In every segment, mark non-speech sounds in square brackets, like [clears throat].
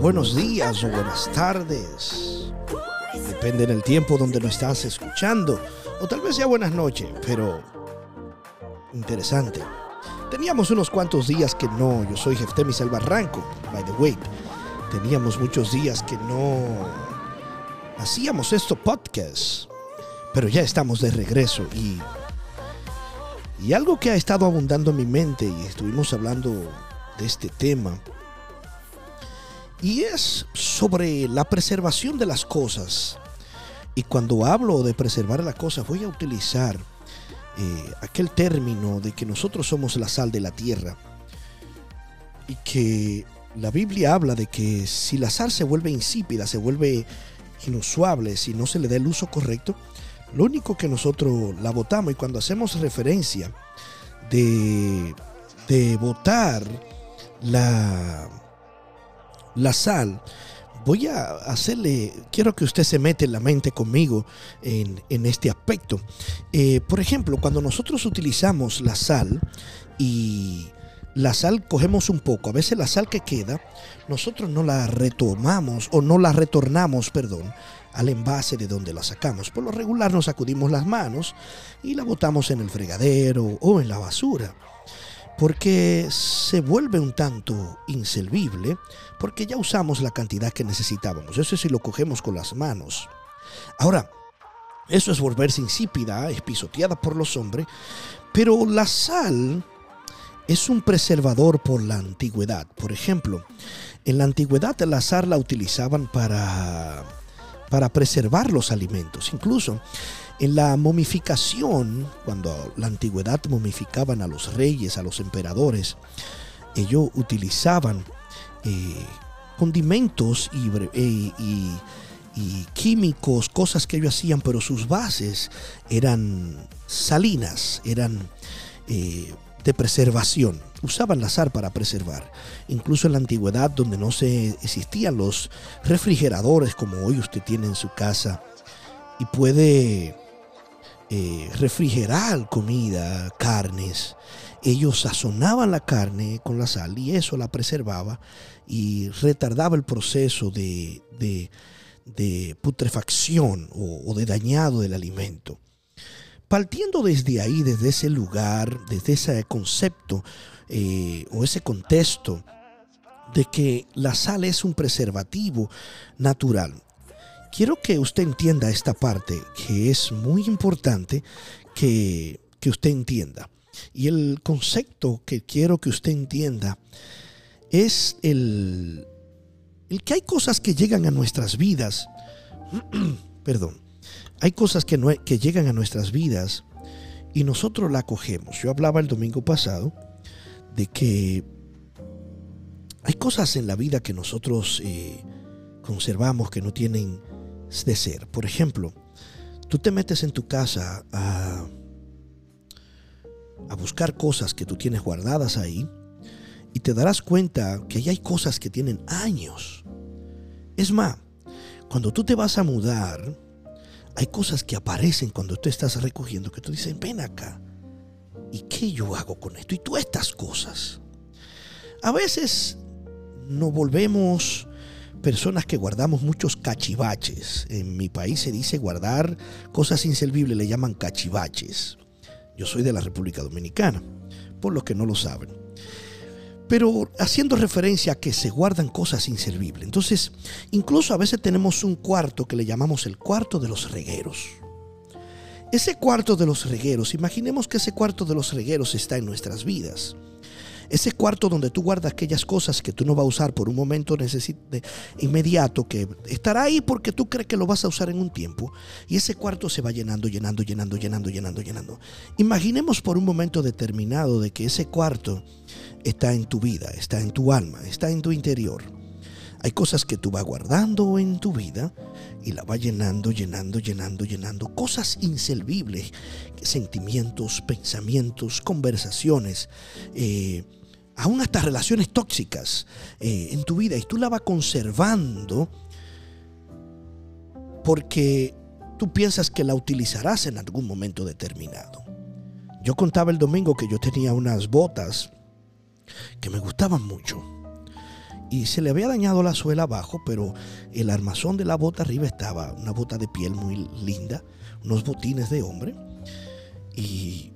buenos días o buenas tardes. Depende del tiempo donde lo estás escuchando. O tal vez sea buenas noches, pero interesante. Teníamos unos cuantos días que no. Yo soy Jeftemis El Barranco, by the way. Teníamos muchos días que no hacíamos esto podcast. Pero ya estamos de regreso y y algo que ha estado abundando en mi mente y estuvimos hablando de este tema y es sobre la preservación de las cosas. Y cuando hablo de preservar las cosas, voy a utilizar eh, aquel término de que nosotros somos la sal de la tierra. Y que la Biblia habla de que si la sal se vuelve insípida, se vuelve inusuable, si no se le da el uso correcto, lo único que nosotros la votamos y cuando hacemos referencia de, de votar la, la sal, voy a hacerle, quiero que usted se mete en la mente conmigo en, este aspecto. Eh, por ejemplo, cuando nosotros utilizamos la sal y la sal cogemos un poco, a veces la sal que queda, nosotros no la retomamos o no la retornamos, perdón, al envase de donde la sacamos. Por lo regular nos sacudimos las manos y la botamos en el fregadero o en la basura porque se vuelve un tanto inservible, porque ya usamos la cantidad que necesitábamos. Eso es si lo cogemos con las manos. Ahora, eso es volverse insípida, es pisoteada por los hombres, pero la sal es un preservador por la antigüedad. Por ejemplo, en la antigüedad la sal la utilizaban para, para preservar los alimentos. Incluso en la momificación, cuando la antigüedad momificaban a los reyes, a los emperadores, ellos utilizaban eh, condimentos eh, y, químicos, cosas que ellos hacían, pero sus bases eran salinas, eran eh, de preservación. Usaban la sal para preservar. Incluso en la antigüedad, donde no se existían los refrigeradores como hoy usted tiene en su casa, y puede eh, refrigerar comida, carnes. Ellos sazonaban la carne con la sal y eso la preservaba y retardaba el proceso de, putrefacción o, de dañado del alimento. Partiendo desde ahí, desde ese lugar, desde ese concepto eh, o ese contexto de que la sal es un preservativo natural, quiero que usted entienda esta parte que es muy importante que, usted entienda. Y el concepto que quiero que usted entienda es el, el que hay cosas que llegan a nuestras vidas. [clears throat] perdón. Hay cosas que, no, llegan a nuestras vidas y nosotros la cogemos. Yo hablaba el domingo pasado de que hay cosas en la vida que nosotros eh, conservamos que no tienen de ser. Por ejemplo, tú te metes en tu casa a, a buscar cosas que tú tienes guardadas ahí y te darás cuenta que hay cosas que tienen años. Es más, cuando tú te vas a mudar, hay cosas que aparecen cuando tú estás recogiendo que tú dices, ven acá. ¿Y qué yo hago con esto? Y tú estas cosas. A veces nos volvemos personas que guardamos muchos cachivaches. En mi país se dice guardar cosas inservibles, le llaman cachivaches. Yo soy de la República Dominicana, por los que no lo saben. Pero haciendo referencia a que se guardan cosas inservibles. Entonces, incluso a veces tenemos un cuarto que le llamamos el cuarto de los regueros. Ese cuarto de los regueros, imaginemos que ese cuarto de los regueros está en nuestras vidas. Ese cuarto donde tú guardas aquellas cosas que tú no vas a usar por un momento inmediato, que estará ahí porque tú crees que lo vas a usar en un tiempo. Y ese cuarto se va llenando, llenando, llenando, llenando, llenando, llenando. Imaginemos por un momento determinado de que ese cuarto está en tu vida, está en tu alma, está en tu interior. Hay cosas que tú vas guardando en tu vida y la vas llenando, llenando, llenando, llenando. Cosas inservibles, sentimientos, pensamientos, conversaciones. Eh, aún hasta relaciones tóxicas eh, en tu vida y tú la vas conservando porque tú piensas que la utilizarás en algún momento determinado. Yo contaba el domingo que yo tenía unas botas que me gustaban mucho y se le había dañado la suela abajo, pero el armazón de la bota arriba estaba, una bota de piel muy linda, unos botines de hombre. Y,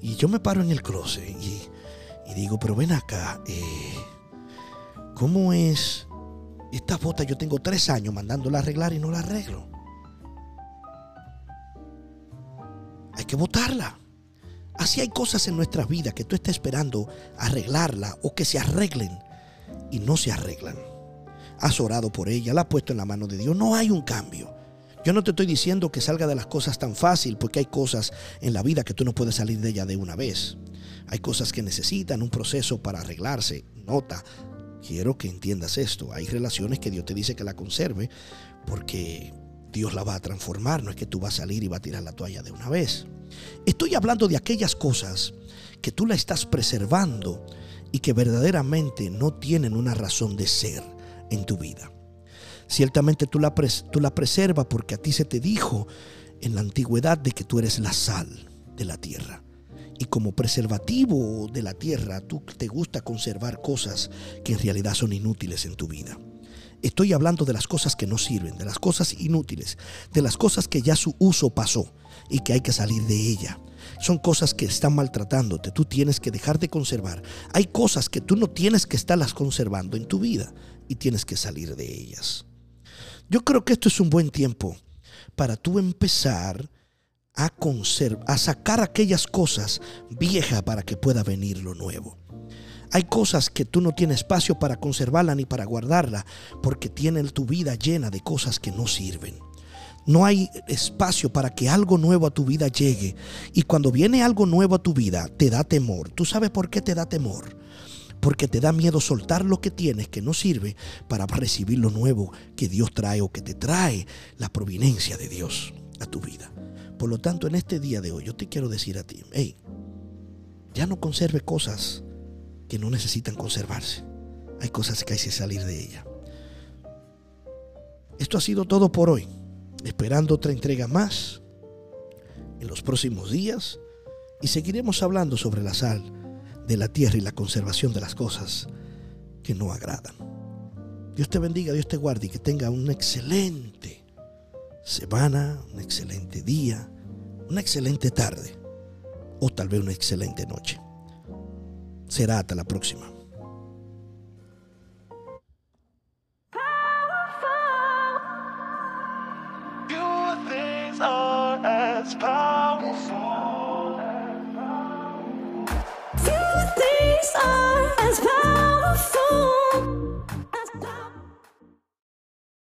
yo me paro en el closet y, digo, pero ven acá, eh, ¿cómo es esta bota? Yo tengo tres años mandándola a arreglar y no la arreglo. Hay que botarla. Así hay cosas en nuestra vida que tú estás esperando arreglarla o que se arreglen y no se arreglan. Has orado por ella, la has puesto en la mano de Dios. No hay un cambio. Yo no te estoy diciendo que salga de las cosas tan fácil, porque hay cosas en la vida que tú no puedes salir de ella de una vez. Hay cosas que necesitan un proceso para arreglarse. Nota, quiero que entiendas esto. Hay relaciones que Dios te dice que la conserve porque Dios la va a transformar. No es que tú vas a salir y vas a tirar la toalla de una vez. Estoy hablando de aquellas cosas que tú la estás preservando y que verdaderamente no tienen una razón de ser en tu vida. Ciertamente tú la, tú la preservas porque a ti se te dijo en la antigüedad de que tú eres la sal de la tierra. Y como preservativo de la tierra, tú te gusta conservar cosas que en realidad son inútiles en tu vida. Estoy hablando de las cosas que no sirven, de las cosas inútiles, de las cosas que ya su uso pasó y que hay que salir de ella son cosas que están maltratándote. Tú tienes que dejar de conservar. Hay cosas que tú no tienes que estarlas conservando en tu vida y tienes que salir de ellas. Yo creo que esto es un buen tiempo para tú empezar a, a sacar aquellas cosas viejas para que pueda venir lo nuevo. Hay cosas que tú no tienes espacio para conservarla ni para guardarla porque tienen tu vida llena de cosas que no sirven. No hay espacio para que algo nuevo a tu vida llegue. Y cuando viene algo nuevo a tu vida, te da temor. ¿Tú sabes por qué te da temor? Porque te da miedo soltar lo que tienes que no sirve para recibir lo nuevo que Dios trae o que te trae la providencia de Dios a tu vida. Por lo tanto, en este día de hoy yo te quiero decir a ti, hey, ya no conserve cosas que no necesitan conservarse. Hay cosas que hay que salir de ella. Esto ha sido todo por hoy esperando otra entrega más en los próximos días y seguiremos hablando sobre la sal de la tierra y la conservación de las cosas que no agradan. Dios te bendiga, Dios te guarde y que tenga una excelente semana, un excelente día, una excelente tarde o tal vez una excelente noche será hasta la próxima. are as powerful.